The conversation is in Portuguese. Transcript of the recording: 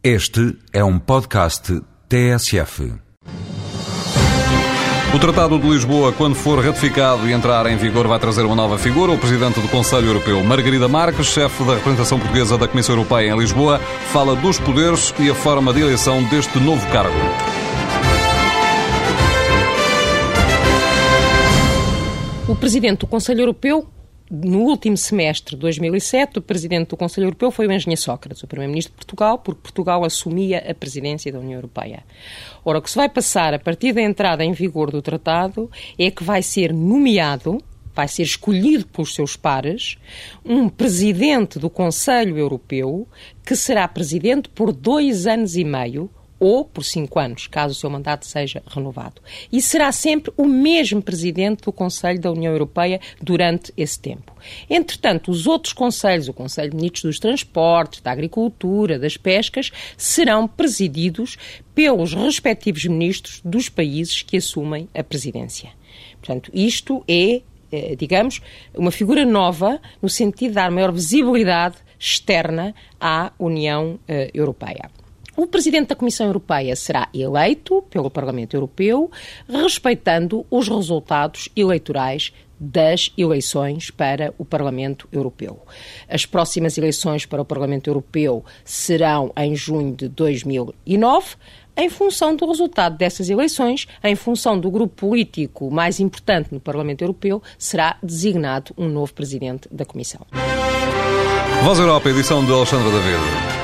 Este é um podcast TSF. O Tratado de Lisboa, quando for ratificado e entrar em vigor, vai trazer uma nova figura. O Presidente do Conselho Europeu, Margarida Marques, chefe da representação portuguesa da Comissão Europeia em Lisboa, fala dos poderes e a forma de eleição deste novo cargo. O Presidente do Conselho Europeu no último semestre de 2007, o presidente do Conselho Europeu foi o engenheiro Sócrates, o primeiro-ministro de Portugal, porque Portugal assumia a presidência da União Europeia. Ora, o que se vai passar a partir da entrada em vigor do tratado é que vai ser nomeado vai ser escolhido pelos seus pares um presidente do Conselho Europeu que será presidente por dois anos e meio ou por cinco anos, caso o seu mandato seja renovado. E será sempre o mesmo presidente do Conselho da União Europeia durante esse tempo. Entretanto, os outros conselhos, o Conselho de Ministros dos Transportes, da Agricultura, das Pescas, serão presididos pelos respectivos ministros dos países que assumem a presidência. Portanto, isto é, eh, digamos, uma figura nova no sentido de dar maior visibilidade externa à União eh, Europeia. O presidente da Comissão Europeia será eleito pelo Parlamento Europeu, respeitando os resultados eleitorais das eleições para o Parlamento Europeu. As próximas eleições para o Parlamento Europeu serão em junho de 2009. Em função do resultado dessas eleições, em função do grupo político mais importante no Parlamento Europeu, será designado um novo presidente da Comissão. Voz Europa, edição de Alexandra David.